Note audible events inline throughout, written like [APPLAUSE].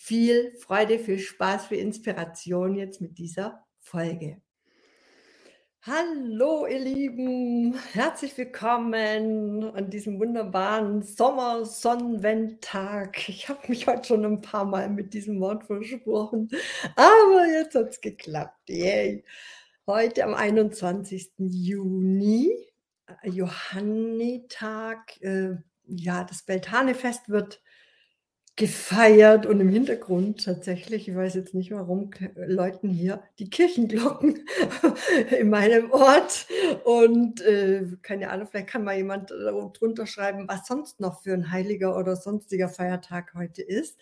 viel Freude, viel Spaß, viel Inspiration jetzt mit dieser Folge. Hallo ihr Lieben, herzlich willkommen an diesem wunderbaren Sommersonnenwendtag. Ich habe mich heute schon ein paar Mal mit diesem Wort versprochen, aber jetzt hat es geklappt. Yay. Heute am 21. Juni, äh, Johannitag, äh, ja, das Beltane-Fest wird gefeiert und im Hintergrund tatsächlich, ich weiß jetzt nicht warum, läuten hier die Kirchenglocken [LAUGHS] in meinem Ort und äh, keine Ahnung, vielleicht kann mal jemand drunter schreiben, was sonst noch für ein heiliger oder sonstiger Feiertag heute ist.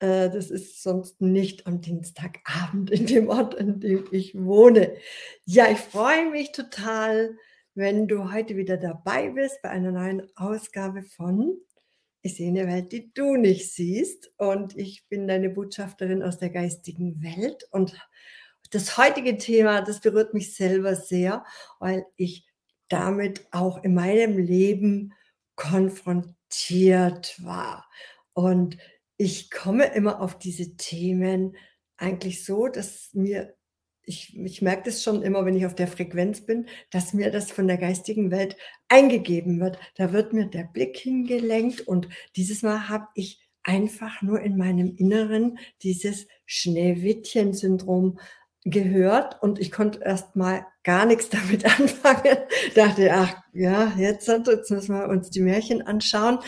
Äh, das ist sonst nicht am Dienstagabend in dem Ort, in dem ich wohne. Ja, ich freue mich total, wenn du heute wieder dabei bist bei einer neuen Ausgabe von ich sehe eine Welt, die du nicht siehst. Und ich bin deine Botschafterin aus der geistigen Welt. Und das heutige Thema, das berührt mich selber sehr, weil ich damit auch in meinem Leben konfrontiert war. Und ich komme immer auf diese Themen eigentlich so, dass mir ich, ich merke das schon immer, wenn ich auf der Frequenz bin, dass mir das von der geistigen Welt eingegeben wird. Da wird mir der Blick hingelenkt und dieses Mal habe ich einfach nur in meinem Inneren dieses Schneewittchen-Syndrom gehört und ich konnte erst mal gar nichts [LAUGHS] damit anfangen. Dachte, ach ja, jetzt, jetzt müssen wir uns die Märchen anschauen.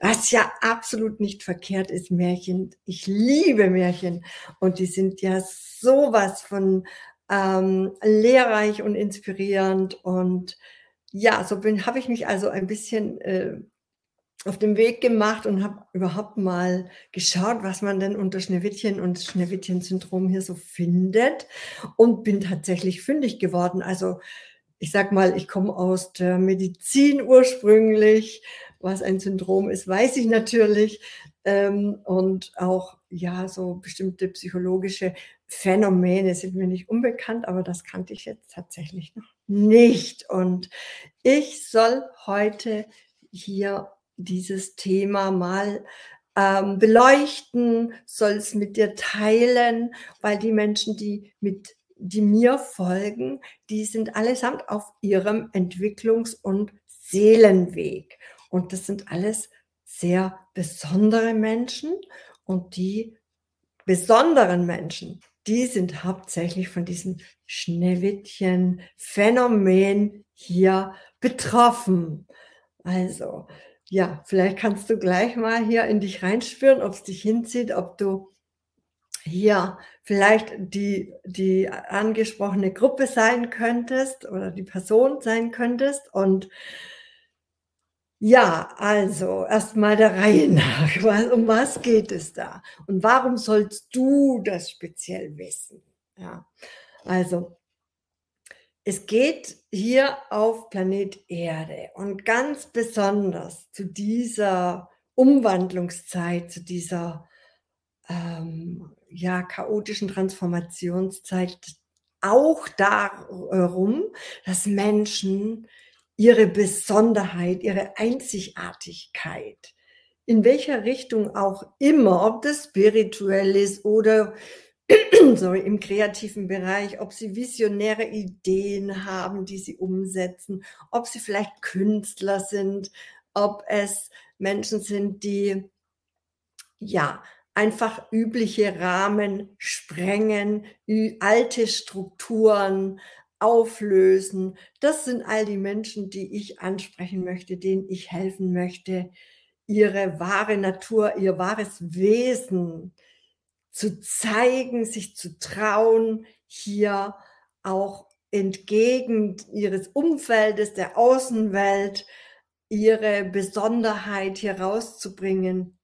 Was ja absolut nicht verkehrt ist, Märchen. Ich liebe Märchen und die sind ja sowas von ähm, lehrreich und inspirierend. Und ja, so bin habe ich mich also ein bisschen äh, auf den Weg gemacht und habe überhaupt mal geschaut, was man denn unter Schneewittchen und Schneewittchen-Syndrom hier so findet und bin tatsächlich fündig geworden. Also ich sag mal, ich komme aus der Medizin ursprünglich. Was ein Syndrom ist, weiß ich natürlich. Ähm, und auch ja, so bestimmte psychologische Phänomene sind mir nicht unbekannt, aber das kannte ich jetzt tatsächlich noch nicht. Und ich soll heute hier dieses Thema mal ähm, beleuchten, soll es mit dir teilen, weil die Menschen, die mit die mir folgen, die sind allesamt auf ihrem Entwicklungs- und Seelenweg. Und das sind alles sehr besondere Menschen und die besonderen Menschen, die sind hauptsächlich von diesem Schneewittchen-Phänomen hier betroffen. Also, ja, vielleicht kannst du gleich mal hier in dich reinspüren, ob es dich hinzieht, ob du hier vielleicht die, die angesprochene Gruppe sein könntest oder die Person sein könntest und ja, also erstmal der Reihe nach. [LAUGHS] Um was geht es da? Und warum sollst du das speziell wissen? Ja, also es geht hier auf Planet Erde und ganz besonders zu dieser Umwandlungszeit, zu dieser ähm, ja, chaotischen Transformationszeit auch darum, dass Menschen ihre Besonderheit, ihre Einzigartigkeit, in welcher Richtung auch immer, ob das spirituell ist oder [CLEARS THROAT] sorry, im kreativen Bereich, ob sie visionäre Ideen haben, die sie umsetzen, ob sie vielleicht Künstler sind, ob es Menschen sind, die ja einfach übliche Rahmen sprengen, alte Strukturen auflösen. Das sind all die Menschen, die ich ansprechen möchte, denen ich helfen möchte, ihre wahre Natur, ihr wahres Wesen zu zeigen, sich zu trauen, hier auch entgegen ihres Umfeldes, der Außenwelt, ihre Besonderheit hier rauszubringen.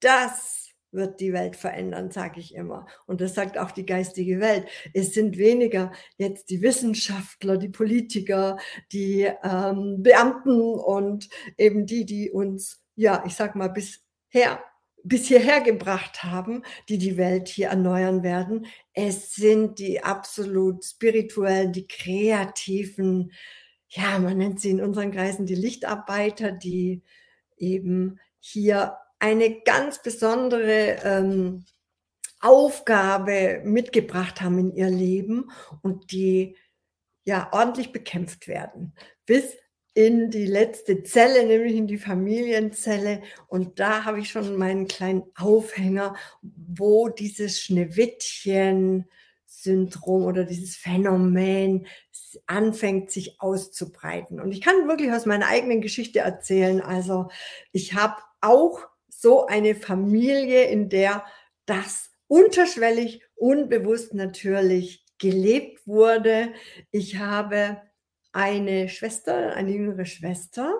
Das wird die Welt verändern, sage ich immer. Und das sagt auch die geistige Welt. Es sind weniger jetzt die Wissenschaftler, die Politiker, die ähm, Beamten und eben die, die uns, ja, ich sag mal, bisher bis hierher gebracht haben, die die Welt hier erneuern werden. Es sind die absolut spirituellen, die kreativen, ja, man nennt sie in unseren Kreisen die Lichtarbeiter, die eben hier eine ganz besondere ähm, Aufgabe mitgebracht haben in ihr Leben und die ja ordentlich bekämpft werden, bis in die letzte Zelle, nämlich in die Familienzelle. Und da habe ich schon meinen kleinen Aufhänger, wo dieses Schneewittchen-Syndrom oder dieses Phänomen anfängt sich auszubreiten. Und ich kann wirklich aus meiner eigenen Geschichte erzählen. Also ich habe auch so eine Familie, in der das unterschwellig, unbewusst natürlich gelebt wurde. Ich habe eine Schwester, eine jüngere Schwester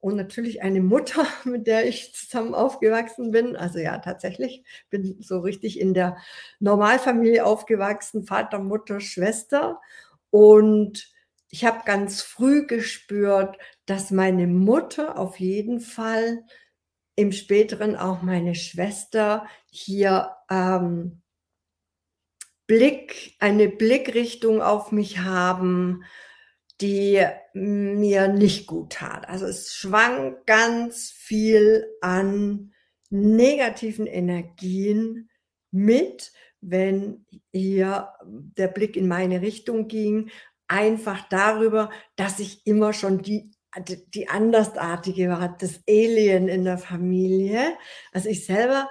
und natürlich eine Mutter, [LAUGHS] mit der ich zusammen aufgewachsen bin. Also ja, tatsächlich bin so richtig in der Normalfamilie aufgewachsen, Vater, Mutter, Schwester. Und ich habe ganz früh gespürt, dass meine Mutter auf jeden Fall im späteren auch meine Schwester hier ähm, Blick, eine Blickrichtung auf mich haben, die mir nicht gut tat. Also es schwang ganz viel an negativen Energien mit, wenn hier der Blick in meine Richtung ging, einfach darüber, dass ich immer schon die die Andersartige war, das Alien in der Familie. Also ich selber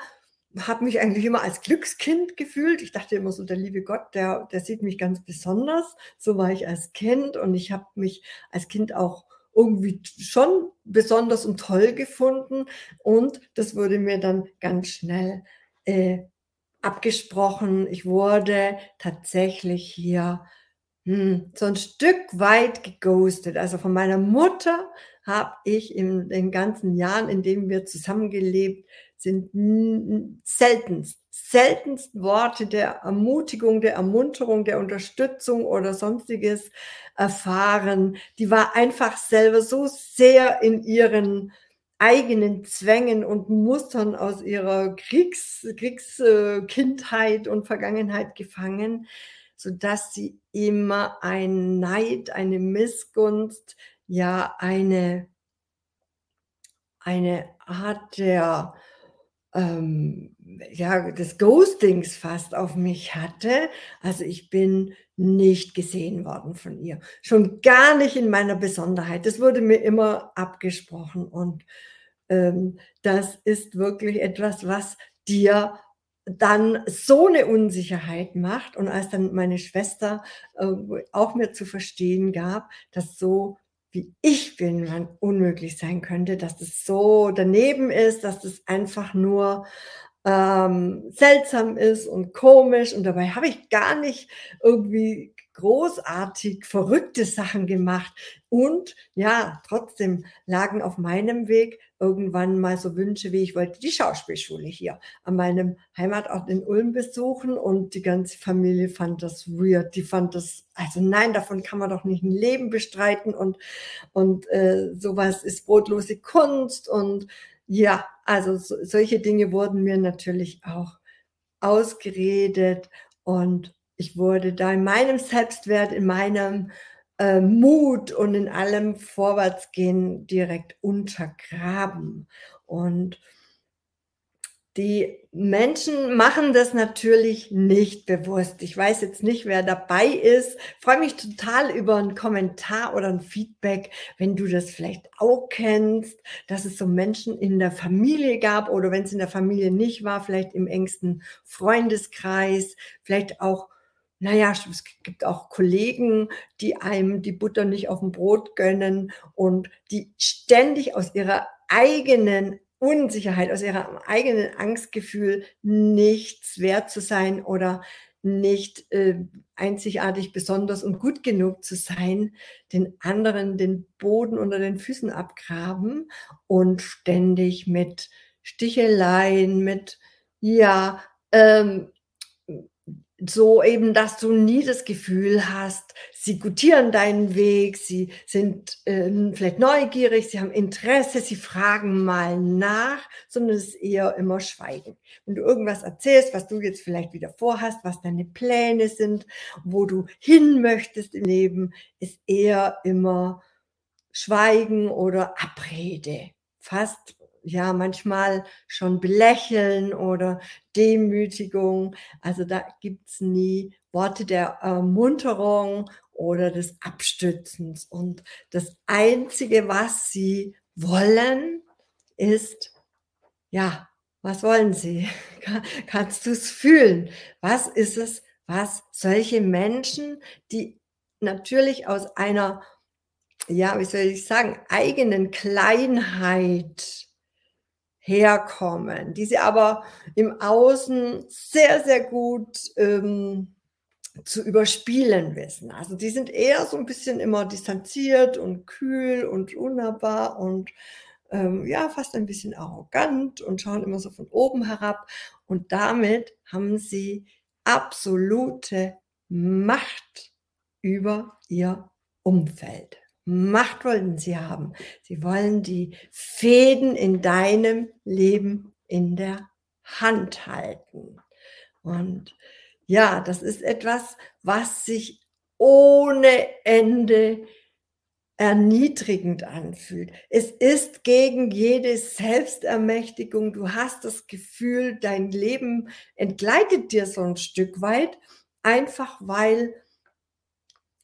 habe mich eigentlich immer als Glückskind gefühlt. Ich dachte immer so, der liebe Gott, der, der sieht mich ganz besonders. So war ich als Kind und ich habe mich als Kind auch irgendwie schon besonders und toll gefunden. Und das wurde mir dann ganz schnell äh, abgesprochen. Ich wurde tatsächlich hier hm, so ein Stück weit geghostet. Also von meiner Mutter habe ich in den ganzen Jahren, in denen wir zusammengelebt sind, seltenst, seltenst Worte der Ermutigung, der Ermunterung, der Unterstützung oder sonstiges erfahren. Die war einfach selber so sehr in ihren eigenen Zwängen und Mustern aus ihrer Kriegs, Kriegskindheit und Vergangenheit gefangen, so dass sie immer ein Neid, eine Missgunst, ja eine, eine Art der, ähm, ja, des Ghostings fast auf mich hatte. Also ich bin nicht gesehen worden von ihr. Schon gar nicht in meiner Besonderheit. Das wurde mir immer abgesprochen und ähm, das ist wirklich etwas, was dir dann so eine Unsicherheit macht und als dann meine Schwester äh, auch mir zu verstehen gab, dass so wie ich bin, man unmöglich sein könnte, dass das so daneben ist, dass das einfach nur ähm, seltsam ist und komisch und dabei habe ich gar nicht irgendwie großartig verrückte Sachen gemacht. Und ja, trotzdem lagen auf meinem Weg irgendwann mal so Wünsche, wie ich wollte die Schauspielschule hier an meinem Heimatort in Ulm besuchen und die ganze Familie fand das weird. Die fand das, also nein, davon kann man doch nicht ein Leben bestreiten und, und äh, sowas ist brotlose Kunst und ja, also so, solche Dinge wurden mir natürlich auch ausgeredet und ich wurde da in meinem Selbstwert, in meinem äh, Mut und in allem Vorwärtsgehen direkt untergraben. Und die Menschen machen das natürlich nicht bewusst. Ich weiß jetzt nicht, wer dabei ist. freue mich total über einen Kommentar oder ein Feedback, wenn du das vielleicht auch kennst, dass es so Menschen in der Familie gab oder wenn es in der Familie nicht war, vielleicht im engsten Freundeskreis, vielleicht auch naja, es gibt auch Kollegen, die einem die Butter nicht auf dem Brot gönnen und die ständig aus ihrer eigenen Unsicherheit, aus ihrem eigenen Angstgefühl nichts wert zu sein oder nicht äh, einzigartig, besonders und gut genug zu sein, den anderen den Boden unter den Füßen abgraben und ständig mit Sticheleien, mit Ja, ähm, so eben, dass du nie das Gefühl hast, sie gutieren deinen Weg, sie sind, ähm, vielleicht neugierig, sie haben Interesse, sie fragen mal nach, sondern es ist eher immer Schweigen. Wenn du irgendwas erzählst, was du jetzt vielleicht wieder vorhast, was deine Pläne sind, wo du hin möchtest im Leben, ist eher immer Schweigen oder Abrede. Fast ja manchmal schon belächeln oder Demütigung. Also da gibt's nie Worte der Ermunterung oder des Abstützens. Und das Einzige, was sie wollen, ist, ja, was wollen sie? [LAUGHS] Kannst du es fühlen? Was ist es, was solche Menschen, die natürlich aus einer, ja, wie soll ich sagen, eigenen Kleinheit herkommen, die sie aber im Außen sehr, sehr gut ähm, zu überspielen wissen. Also die sind eher so ein bisschen immer distanziert und kühl und unnahbar und ähm, ja, fast ein bisschen arrogant und schauen immer so von oben herab. Und damit haben sie absolute Macht über ihr Umfeld. Macht wollen sie haben. Sie wollen die Fäden in deinem Leben in der Hand halten. Und ja, das ist etwas, was sich ohne Ende erniedrigend anfühlt. Es ist gegen jede Selbstermächtigung. Du hast das Gefühl, dein Leben entgleitet dir so ein Stück weit, einfach weil,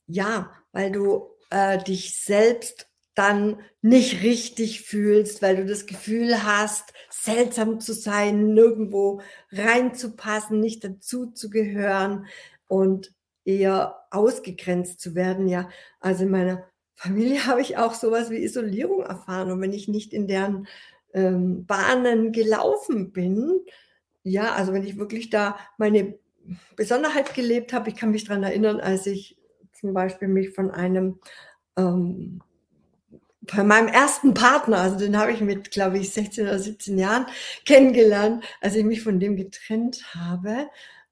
ja, weil du äh, dich selbst dann nicht richtig fühlst, weil du das Gefühl hast, seltsam zu sein, nirgendwo reinzupassen, nicht dazu zu gehören und eher ausgegrenzt zu werden. Ja, also in meiner Familie [LAUGHS] habe ich auch sowas wie Isolierung erfahren. Und wenn ich nicht in deren ähm, Bahnen gelaufen bin, ja, also wenn ich wirklich da meine Besonderheit gelebt habe, ich kann mich daran erinnern, als ich zum Beispiel mich von einem, ähm, von meinem ersten Partner, also den habe ich mit, glaube ich, 16 oder 17 Jahren kennengelernt, als ich mich von dem getrennt habe.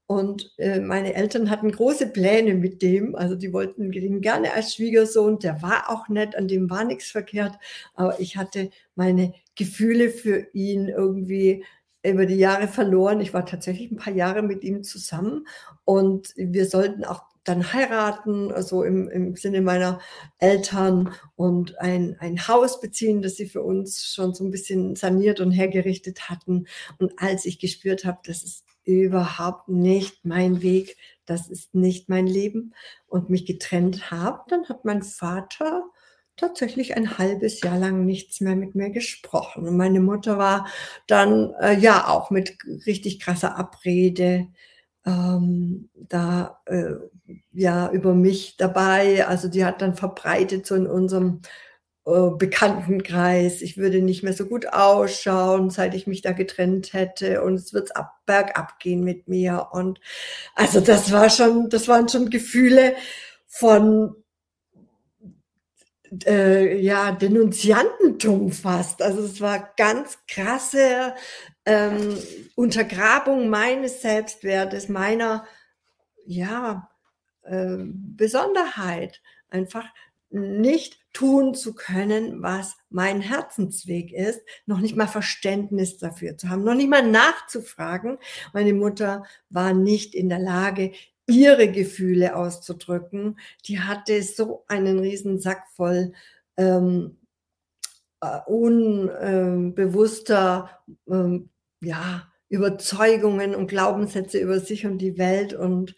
Und äh, meine Eltern hatten große Pläne mit dem, also die wollten ihn gerne als Schwiegersohn, der war auch nett, an dem war nichts verkehrt, aber ich hatte meine Gefühle für ihn irgendwie über die Jahre verloren. Ich war tatsächlich ein paar Jahre mit ihm zusammen und wir sollten auch dann heiraten, also im, im Sinne meiner Eltern und ein, ein Haus beziehen, das sie für uns schon so ein bisschen saniert und hergerichtet hatten. Und als ich gespürt habe, das ist überhaupt nicht mein Weg, das ist nicht mein Leben und mich getrennt habe, dann hat mein Vater tatsächlich ein halbes Jahr lang nichts mehr mit mir gesprochen. Und meine Mutter war dann äh, ja auch mit richtig krasser Abrede ähm, da äh, ja über mich dabei. Also die hat dann verbreitet so in unserem äh, Bekanntenkreis. Ich würde nicht mehr so gut ausschauen, seit ich mich da getrennt hätte und es wird ab, bergab gehen mit mir. Und also das war schon, das waren schon Gefühle von äh, ja, Denunziantentum fast. Also es war ganz krasse ähm, Untergrabung meines Selbstwertes, meiner ja, äh, Besonderheit. Einfach nicht tun zu können, was mein Herzensweg ist, noch nicht mal Verständnis dafür zu haben, noch nicht mal nachzufragen. Meine Mutter war nicht in der Lage, ihre Gefühle auszudrücken. Die hatte so einen riesen Sack voll ähm, äh, unbewusster ähm, ja, Überzeugungen und Glaubenssätze über sich und die Welt und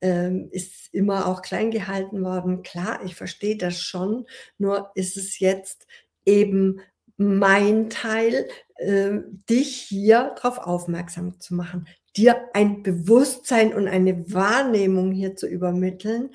ähm, ist immer auch klein gehalten worden. Klar, ich verstehe das schon, nur ist es jetzt eben mein Teil, äh, dich hier darauf aufmerksam zu machen, dir ein Bewusstsein und eine Wahrnehmung hier zu übermitteln,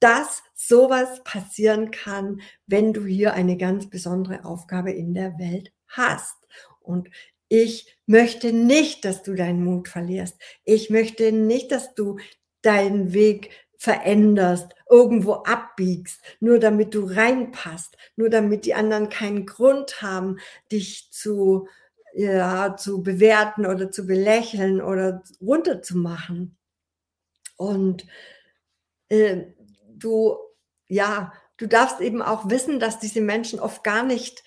dass sowas passieren kann, wenn du hier eine ganz besondere Aufgabe in der Welt hast. Und ich möchte nicht, dass du deinen Mut verlierst. Ich möchte nicht, dass du deinen Weg veränderst, irgendwo abbiegst, nur damit du reinpasst, nur damit die anderen keinen Grund haben, dich zu ja, zu bewerten oder zu belächeln oder runterzumachen. Und, äh, du ja, du darfst eben auch wissen, dass diese Menschen oft gar nicht,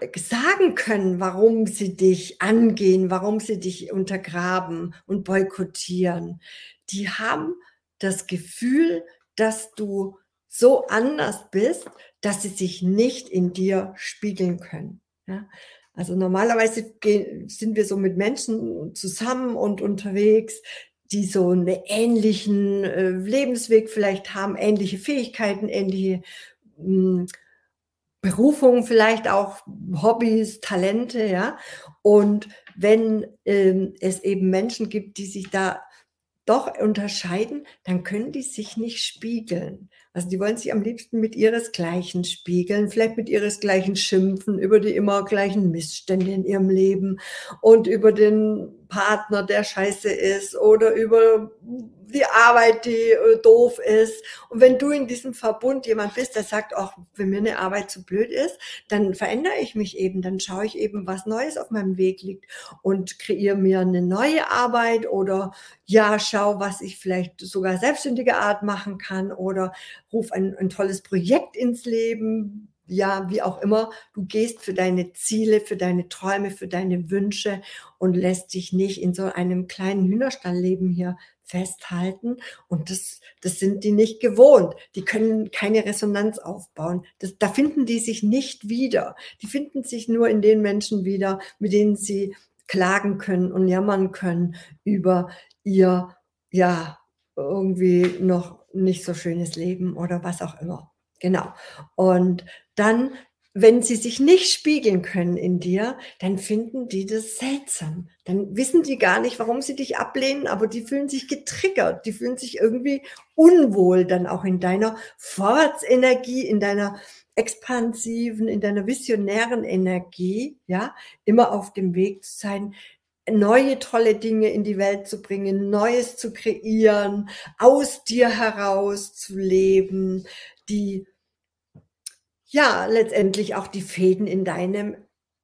äh, sagen können, warum sie dich angehen, warum sie dich untergraben und boykottieren. Die haben das Gefühl, dass du so anders bist, dass sie sich nicht in dir spiegeln können, ja? Also, normalerweise gehen sind wir so mit Menschen zusammen und unterwegs, die so 'ne ähnlichen, äh, Lebensweg vielleicht haben, ähnliche Fähigkeiten, ähnliche, hm, Berufungen, vielleicht auch Hobbys, Talente, ja? Und wenn, ähm, es eben Menschen gibt, die sich da doch unterscheiden, dann können die sich nicht spiegeln. Also, die wollen sich am liebsten mit ihresgleichen spiegeln, vielleicht mit ihresgleichen schimpfen über die immer gleichen Missstände in ihrem Leben und über den Partner, der scheiße ist oder über die Arbeit, die, äh, doof ist. Und wenn du in diesem Verbund jemand bist, der sagt: „Ach, wenn mir 'ne Arbeit zu blöd ist, dann verändere ich mich eben, dann schaue ich eben, was Neues auf meinem Weg liegt und kreiere mir 'ne neue Arbeit oder, ja, schaue, was ich vielleicht sogar selbstständiger Art machen kann oder rufe ein ein tolles Projekt ins Leben.“ Ja, wie auch immer. Du gehst für deine Ziele, für deine Träume, für deine Wünsche und lässt dich nicht in so einem kleinen Hühnerstallleben hier festhalten. Und das das sind die nicht gewohnt. Die können keine Resonanz aufbauen. Das da finden die sich nicht wieder. Die finden sich nur in den Menschen wieder, mit denen sie klagen können und jammern können über ihr, ja, irgendwie noch nicht so schönes Leben oder was auch immer. Genau. Und dann, wenn sie sich nicht spiegeln können in dir, dann finden die das seltsam. Dann wissen die gar nicht, warum sie dich ablehnen, aber die fühlen sich getriggert. Die fühlen sich irgendwie unwohl dann auch in deiner Vorwärtsenergie, in deiner expansiven, in deiner visionären Energie, ja, immer auf dem Weg zu sein, neue tolle Dinge in die Welt zu bringen, Neues zu kreieren, aus dir heraus zu leben, die ja, letztendlich auch die Fäden in deinem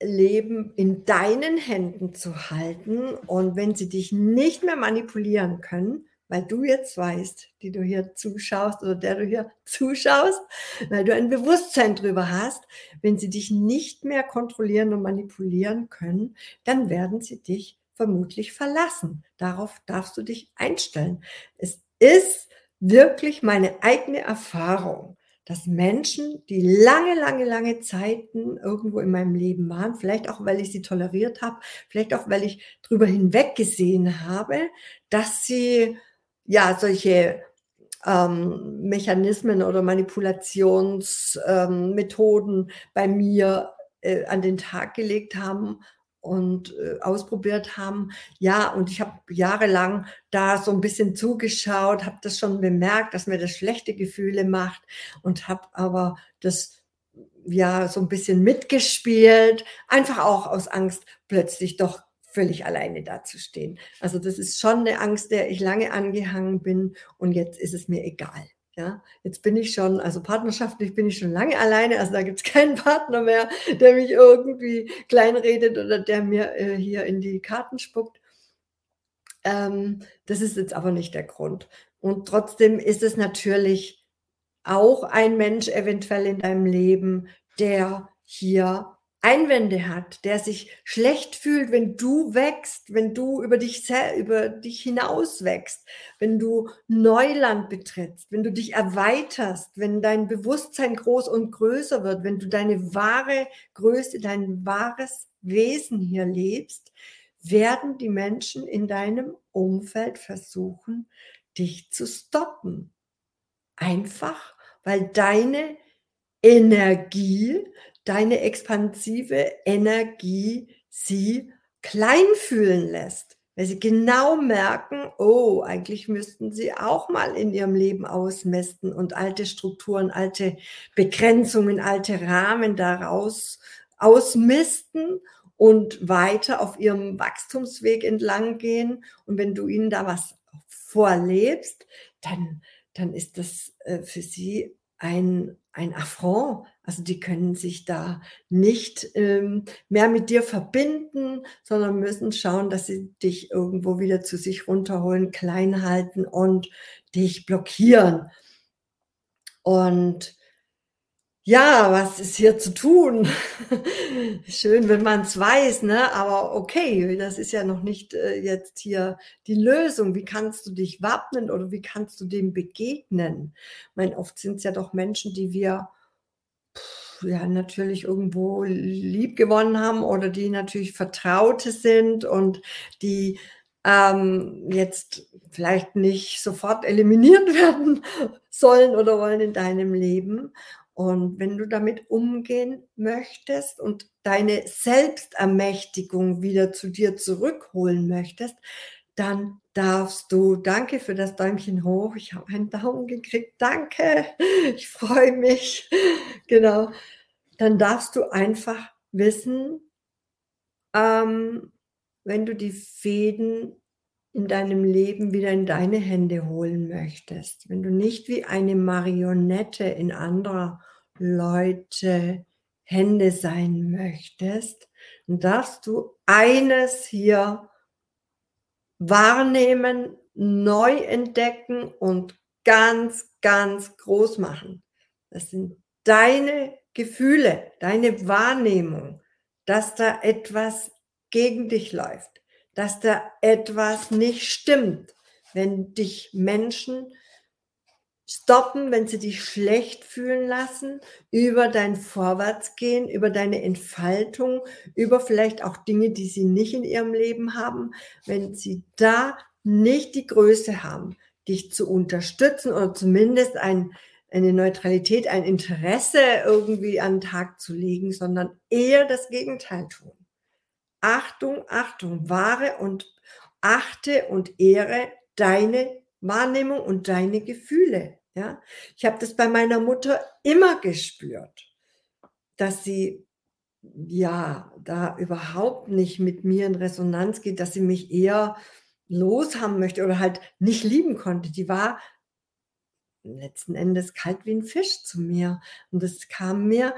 Leben in deinen Händen zu halten. Und wenn sie dich nicht mehr manipulieren können, weil du jetzt weißt, die du hier zuschaust oder der du hier zuschaust, weil du ein Bewusstsein drüber hast, wenn sie dich nicht mehr kontrollieren und manipulieren können, dann werden sie dich vermutlich verlassen. Darauf darfst du dich einstellen. Es ist wirklich meine eigene Erfahrung, dass Menschen, die lange, lange, lange Zeiten irgendwo in meinem Leben waren, vielleicht auch, weil ich sie toleriert habe, vielleicht auch, weil ich drüber hinweggesehen habe, dass sie ja solche ähm, Mechanismen oder Manipulationsmethoden ähm, bei mir äh, an den Tag gelegt haben und, äh, ausprobiert haben. Ja, und ich habe jahrelang da so 'n bisschen zugeschaut, habe das schon bemerkt, dass mir das schlechte Gefühle macht und habe aber das, ja, so 'n bisschen mitgespielt, einfach auch aus Angst, plötzlich doch völlig alleine dazustehen. Also, das ist schon 'ne Angst, der ich lange angehangen bin und jetzt ist es mir egal. Ja, jetzt bin ich schon also partnerschaftlich bin ich schon lange alleine, also da gibt's [LAUGHS] keinen Partner mehr, der mich irgendwie kleinredet oder der mir, äh, hier in die Karten spuckt. Ähm, das ist jetzt aber nicht der Grund. Und trotzdem ist es natürlich auch ein Mensch eventuell in deinem Leben, der hier Einwände hat, der sich schlecht fühlt, wenn du wächst, wenn du über dich über dich hinaus wächst, wenn du Neuland betrittst, wenn du dich erweiterst, wenn dein Bewusstsein groß und größer wird, wenn du deine wahre Größe, dein wahres Wesen hier lebst, werden die Menschen in deinem Umfeld versuchen, dich zu stoppen. Einfach, weil deine Energie deine expansive Energie sie klein fühlen lässt, weil sie genau merken: „Oh, eigentlich müssten sie auch mal in ihrem Leben ausmisten und alte Strukturen, alte Begrenzungen, alte Rahmen daraus ausmisten und weiter auf ihrem Wachstumsweg entlang gehen.“ Und wenn du ihnen da was vorlebst, dann dann ist das, äh, für sie ein ein Affront. Also, die können sich da nicht, ähm, mehr mit dir verbinden, sondern müssen schauen, dass sie dich irgendwo wieder zu sich runterholen, klein halten und dich blockieren. Und ja, was ist hier zu tun? [LAUGHS] Schön, wenn man's weiß, ne? Aber okay, das ist ja noch nicht, äh, jetzt hier die Lösung. Wie kannst du dich wappnen oder wie kannst du dem begegnen? Ich meine, oft sind's ja doch Menschen, die wir ja, natürlich irgendwo liebgewonnen haben oder die natürlich Vertraute sind und die, ähm, jetzt vielleicht nicht sofort eliminiert [LAUGHS] werden sollen oder wollen in deinem Leben. Und wenn du damit umgehen möchtest und deine Selbstermächtigung wieder zu dir zurückholen möchtest, dann darfst du danke für das Däumchen hoch. Ich habe einen Daumen gekriegt. Danke. Ich freue mich. Genau. Dann darfst du einfach wissen, ähm, wenn du die Fäden in deinem Leben wieder in deine Hände holen möchtest, wenn du nicht wie eine Marionette in anderer Leute Hände sein möchtest, dann darfst du eines hier wahrnehmen, neu entdecken und ganz, ganz groß machen. Das sind deine Gefühle, deine Wahrnehmung, dass da etwas gegen dich läuft dass da etwas nicht stimmt, wenn dich Menschen stoppen, wenn sie dich schlecht fühlen lassen, über dein Vorwärtsgehen, über deine Entfaltung, über vielleicht auch Dinge, die sie nicht in ihrem Leben haben, wenn sie da nicht die Größe haben, dich zu unterstützen oder zumindest ein, eine Neutralität, ein Interesse irgendwie an den Tag zu legen, sondern eher das Gegenteil tun. Achtung, Achtung, wahre und achte und ehre deine Wahrnehmung und deine Gefühle. Ja, ich habe das bei meiner Mutter immer gespürt, dass sie ja da überhaupt nicht mit mir in Resonanz geht, dass sie mich eher loshaben möchte oder halt nicht lieben konnte. Die war letzten Endes kalt wie ein Fisch zu mir und das kam mir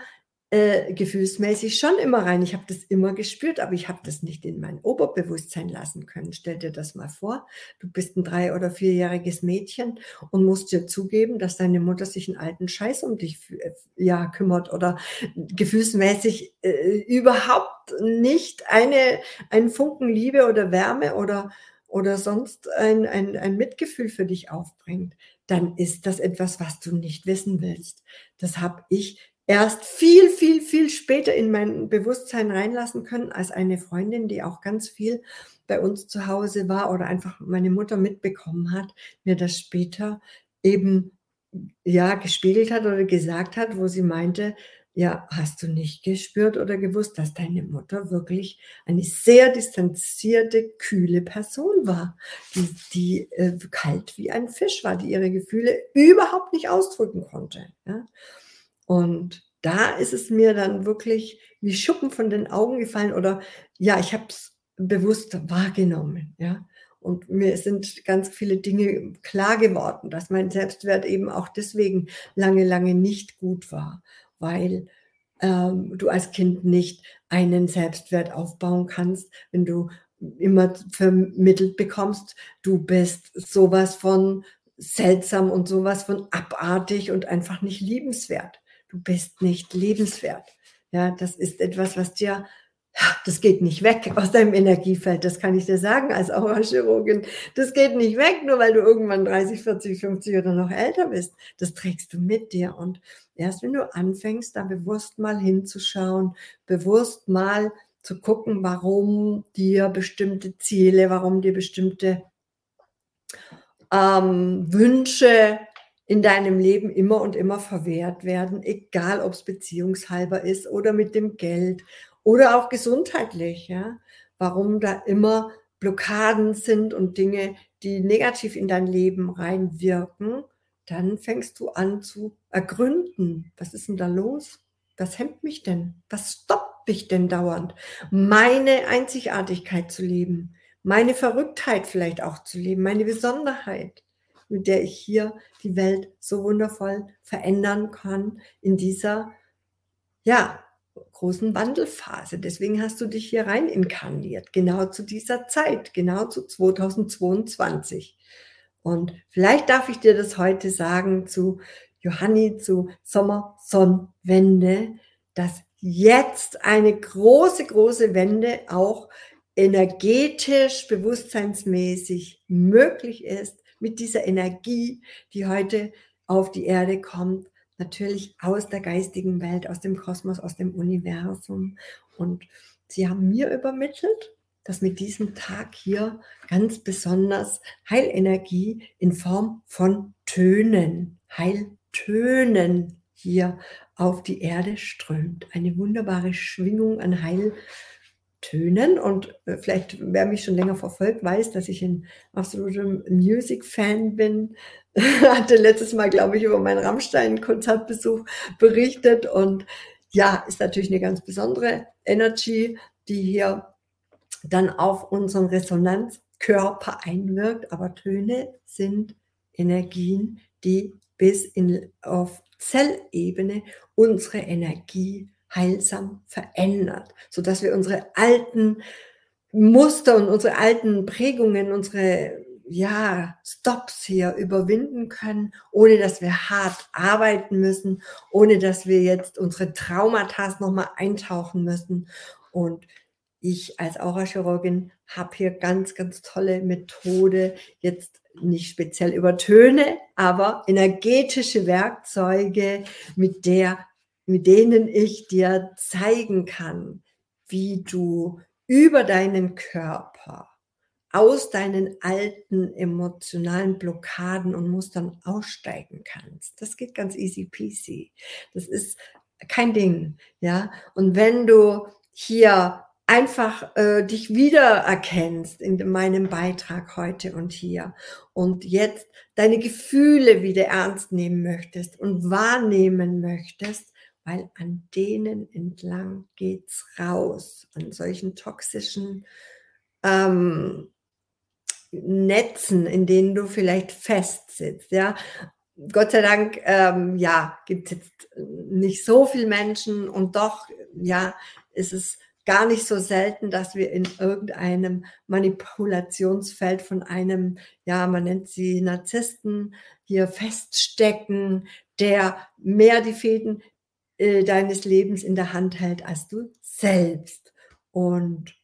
äh, gefühlsmäßig schon immer rein. Ich habe das immer gespürt, aber ich habe das nicht in mein Oberbewusstsein lassen können. Stell dir das mal vor, du bist ein drei- oder vierjähriges Mädchen und musst dir zugeben, dass deine Mutter sich einen alten Scheiß um dich äh, ja, kümmert oder gefühlsmäßig äh, überhaupt nicht eine, einen Funken Liebe oder Wärme oder, oder sonst ein, ein, ein Mitgefühl für dich aufbringt, dann ist das etwas, was du nicht wissen willst. Das habe ich erst viel, viel, viel später in mein Bewusstsein reinlassen können als eine Freundin, die auch ganz viel bei uns zu Hause war oder einfach meine Mutter mitbekommen hat, mir das später eben ja gespiegelt hat oder gesagt hat, wo sie meinte, ja, hast du nicht gespürt oder gewusst, dass deine Mutter wirklich eine sehr distanzierte, kühle Person war, die, die äh, kalt wie ein Fisch war, die ihre Gefühle überhaupt nicht ausdrücken konnte. Ja? Und da ist es mir dann wirklich wie Schuppen von den Augen gefallen oder ja, ich habe es bewusst wahrgenommen, ja. Und mir sind ganz viele Dinge klar geworden, dass mein Selbstwert eben auch deswegen lange, lange nicht gut war, weil ähm, du als Kind nicht einen Selbstwert aufbauen kannst, wenn du immer vermittelt bekommst, du bist sowas von seltsam und sowas von abartig und einfach nicht liebenswert du bist nicht lebenswert. Ja, das ist etwas, was dir, das geht nicht weg aus deinem Energiefeld. Das kann ich dir sagen als Aurachirurgin. Das geht nicht weg, nur weil du irgendwann 30, 40, 50 oder noch älter bist. Das trägst du mit dir. Und erst wenn du anfängst, da bewusst mal hinzuschauen, bewusst mal zu gucken, warum dir bestimmte Ziele, warum dir bestimmte ähm, Wünsche in deinem Leben immer und immer verwehrt werden, egal ob es beziehungshalber ist oder mit dem Geld oder auch gesundheitlich, ja. Warum da immer Blockaden sind und Dinge, die negativ in dein Leben reinwirken, dann fängst du an zu ergründen. Was ist denn da los? Was hemmt mich denn? Was stoppt mich denn dauernd? Meine Einzigartigkeit zu leben, meine Verrücktheit vielleicht auch zu leben, meine Besonderheit. Mit der ich hier die Welt so wundervoll verändern kann in dieser, ja, großen Wandelphase. Deswegen hast du dich hier rein inkarniert, genau zu dieser Zeit, genau zu 2022. Und vielleicht darf ich dir das heute sagen zu Johanni, zu Sommer-Sonnenwende, dass jetzt eine große, große Wende auch energetisch, bewusstseinsmäßig möglich ist, mit dieser Energie, die heute auf die Erde kommt, natürlich aus der geistigen Welt, aus dem Kosmos, aus dem Universum. Und sie haben mir übermittelt, dass mit diesem Tag hier ganz besonders Heilenergie in Form von Tönen, Heiltönen hier auf die Erde strömt. Eine wunderbare Schwingung an Heiltönen. Und äh, vielleicht, wer mich schon länger verfolgt, weiß, dass ich ein absoluter Music-Fan bin. [LAUGHS] Hatte letztes Mal, glaube ich, über meinen Rammstein-Konzertbesuch berichtet. Und ja, ist natürlich eine ganz besondere Energy, die hier dann auf unseren Resonanzkörper einwirkt. Aber Töne sind Energien, die bis in, auf Zellebene unsere Energie heilsam verändert, sodass wir unsere alten Muster und unsere alten Prägungen, unsere ja, Stops hier überwinden können, ohne dass wir hart arbeiten müssen, ohne dass wir jetzt unsere Traumata nochmal eintauchen müssen. Und ich als Aurachirurgin habe hier ganz, ganz tolle Methode, jetzt nicht speziell über Töne, aber energetische Werkzeuge, mit der, mit denen ich dir zeigen kann, wie du über deinen Körper aus deinen alten emotionalen Blockaden und Mustern aussteigen kannst. Das geht ganz easy peasy. Das ist kein Ding, ja. Und wenn du hier einfach äh, dich wiedererkennst in meinem Beitrag heute und hier und jetzt deine Gefühle wieder ernst nehmen möchtest und wahrnehmen möchtest, weil an denen entlang geht's raus, an solchen toxischen ähm, Netzen, in denen du vielleicht festsitzt, ja. Gott sei Dank, ähm, ja, gibt es jetzt nicht so viele Menschen und doch, ja, ist es gar nicht so selten, dass wir in irgendeinem Manipulationsfeld von einem, ja, man nennt sie Narzissten, hier feststecken, der mehr die Fäden äh, deines Lebens in der Hand hält als du selbst. Und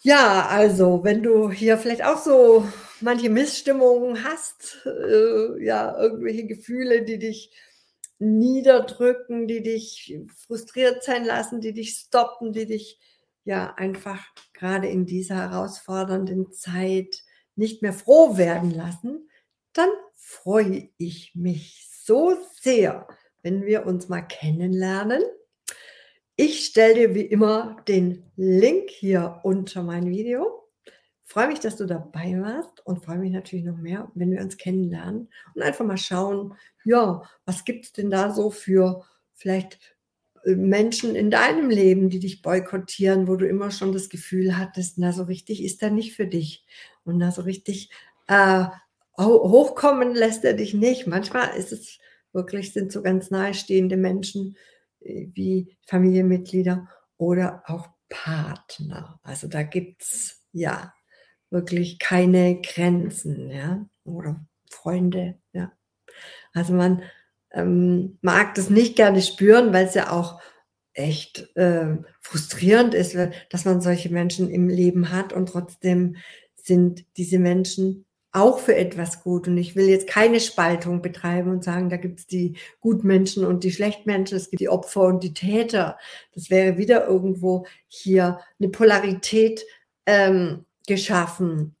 ja, also wenn du hier vielleicht auch so manche Missstimmungen hast, äh, ja, irgendwelche Gefühle, die dich niederdrücken, die dich frustriert sein lassen, die dich stoppen, die dich ja einfach gerade in dieser herausfordernden Zeit nicht mehr froh werden lassen, dann freue ich mich so sehr, wenn wir uns mal kennenlernen. Ich stelle dir wie immer den Link hier unter mein Video freue mich, dass du dabei warst und freue mich natürlich noch mehr, wenn wir uns kennenlernen und einfach mal schauen, ja, was gibt es denn da so für vielleicht äh, Menschen in deinem Leben, die dich boykottieren, wo du immer schon das Gefühl hattest, na so richtig ist er nicht für dich und na so richtig äh, hochkommen lässt er dich nicht. Manchmal ist es wirklich, sind so ganz nahestehende Menschen äh, wie Familienmitglieder oder auch Partner. Also da gibt es ja wirklich keine Grenzen, ja, oder Freunde, ja. Also man ähm, mag das nicht gerne spüren, weil es ja auch echt äh, frustrierend ist, dass man solche Menschen im Leben hat und trotzdem sind diese Menschen auch für etwas gut. Und ich will jetzt keine Spaltung betreiben und sagen, da gibt es die Gutmenschen und die Schlechtmenschen, es gibt die Opfer und die Täter. Das wäre wieder irgendwo hier eine Polarität ähm, geschaffen.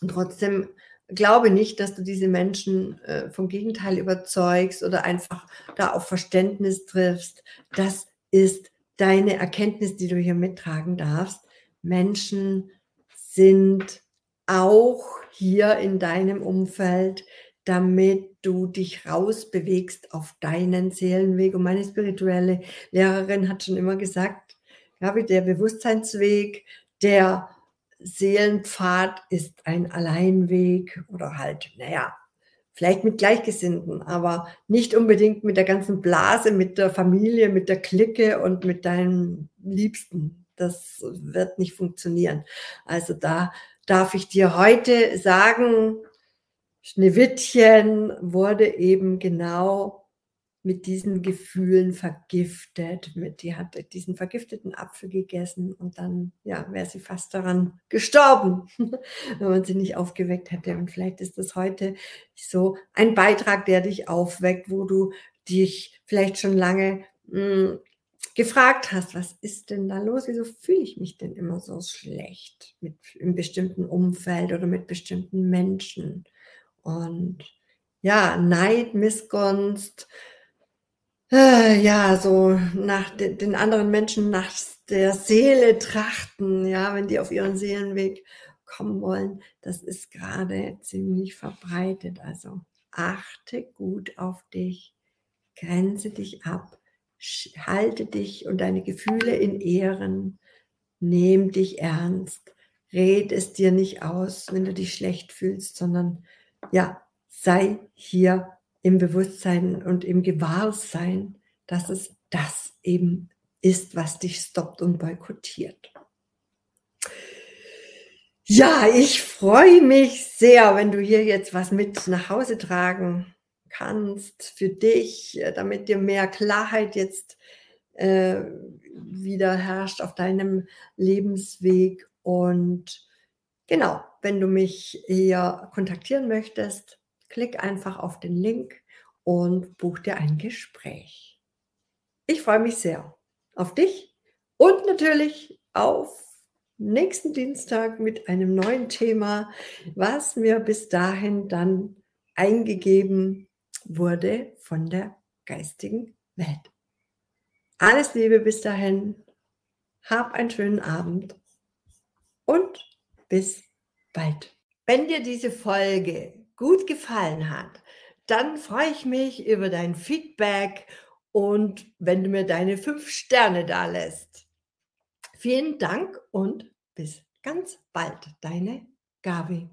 Und trotzdem glaube nicht, dass du diese Menschen äh, vom Gegenteil überzeugst oder einfach da auf Verständnis triffst. Das ist deine Erkenntnis, die du hier mittragen darfst. Menschen sind auch hier in deinem Umfeld, damit du dich rausbewegst auf deinen Seelenweg. Und meine spirituelle Lehrerin hat schon immer gesagt, Gabi, der Bewusstseinsweg, der Seelenpfad ist ein Alleinweg oder halt, naja, vielleicht mit Gleichgesinnten, aber nicht unbedingt mit der ganzen Blase, mit der Familie, mit der Clique und mit deinen Liebsten. Das wird nicht funktionieren. Also da darf ich dir heute sagen, Schneewittchen wurde eben genau mit diesen Gefühlen vergiftet. Die hat diesen vergifteten Apfel gegessen und dann ja, wäre sie fast daran gestorben, [LAUGHS] wenn man sie nicht aufgeweckt hätte. Und vielleicht ist das heute so ein Beitrag, der dich aufweckt, wo du dich vielleicht schon lange mh, hm, gefragt hast, was ist denn da los? Wieso fühle ich mich denn immer so schlecht mit einem bestimmten Umfeld oder mit bestimmten Menschen? Und ja, Neid, Missgunst, äh, ja, so nach de den anderen Menschen nach der Seele trachten, ja, wenn die auf ihren Seelenweg kommen wollen, das ist gerade ziemlich verbreitet. Also achte gut auf dich, grenze dich ab, halte dich und deine Gefühle in Ehren, nehm dich ernst, red es dir nicht aus, wenn du dich schlecht fühlst, sondern ja, sei hier im Bewusstsein und im Gewahrsein, dass es das eben ist, was dich stoppt und boykottiert. Ja, ich freue mich sehr, wenn du hier jetzt was mit nach Hause tragen kannst für dich, äh, damit dir mehr Klarheit jetzt äh, wieder herrscht auf deinem Lebensweg. Und genau, wenn du mich hier kontaktieren möchtest, Klick einfach auf den Link und buch dir ein Gespräch. Ich freue mich sehr auf dich und natürlich auf nächsten Dienstag mit einem neuen Thema, was mir bis dahin dann eingegeben wurde von der geistigen Welt. Alles Liebe bis dahin. Hab einen schönen Abend und bis bald. Wenn dir diese Folge gut gefallen hat, dann freue ich mich über dein Feedback und wenn du mir deine fünf Sterne da lässt. Vielen Dank und bis ganz bald, deine Gabi.